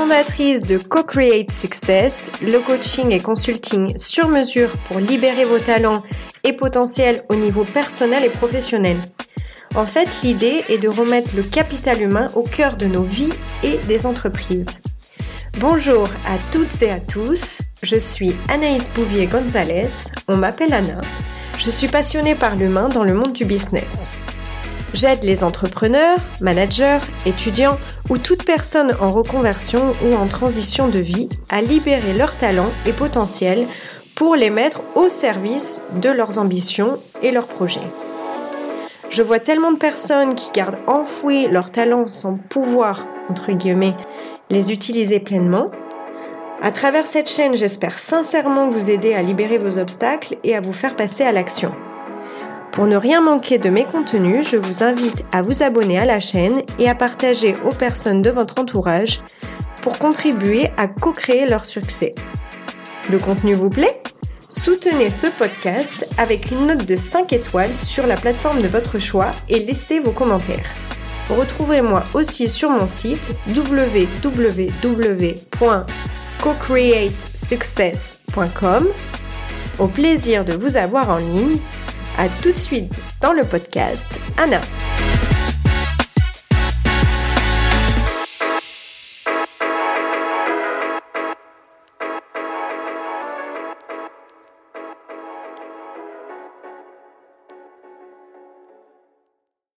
fondatrice de Co-Create Success, le coaching et consulting sur mesure pour libérer vos talents et potentiels au niveau personnel et professionnel. En fait, l'idée est de remettre le capital humain au cœur de nos vies et des entreprises. Bonjour à toutes et à tous, je suis Anaïs Bouvier-Gonzalez, on m'appelle Anna. Je suis passionnée par l'humain dans le monde du business. J'aide les entrepreneurs, managers, étudiants ou toute personne en reconversion ou en transition de vie à libérer leurs talents et potentiels pour les mettre au service de leurs ambitions et leurs projets. Je vois tellement de personnes qui gardent enfouis leurs talents sans pouvoir, entre guillemets, les utiliser pleinement. À travers cette chaîne, j'espère sincèrement vous aider à libérer vos obstacles et à vous faire passer à l'action. Pour ne rien manquer de mes contenus, je vous invite à vous abonner à la chaîne et à partager aux personnes de votre entourage pour contribuer à co-créer leur succès. Le contenu vous plaît? Soutenez ce podcast avec une note de 5 étoiles sur la plateforme de votre choix et laissez vos commentaires. Retrouvez-moi aussi sur mon site www.cocreatesuccess.com. Au plaisir de vous avoir en ligne. À tout de suite dans le podcast. Anna.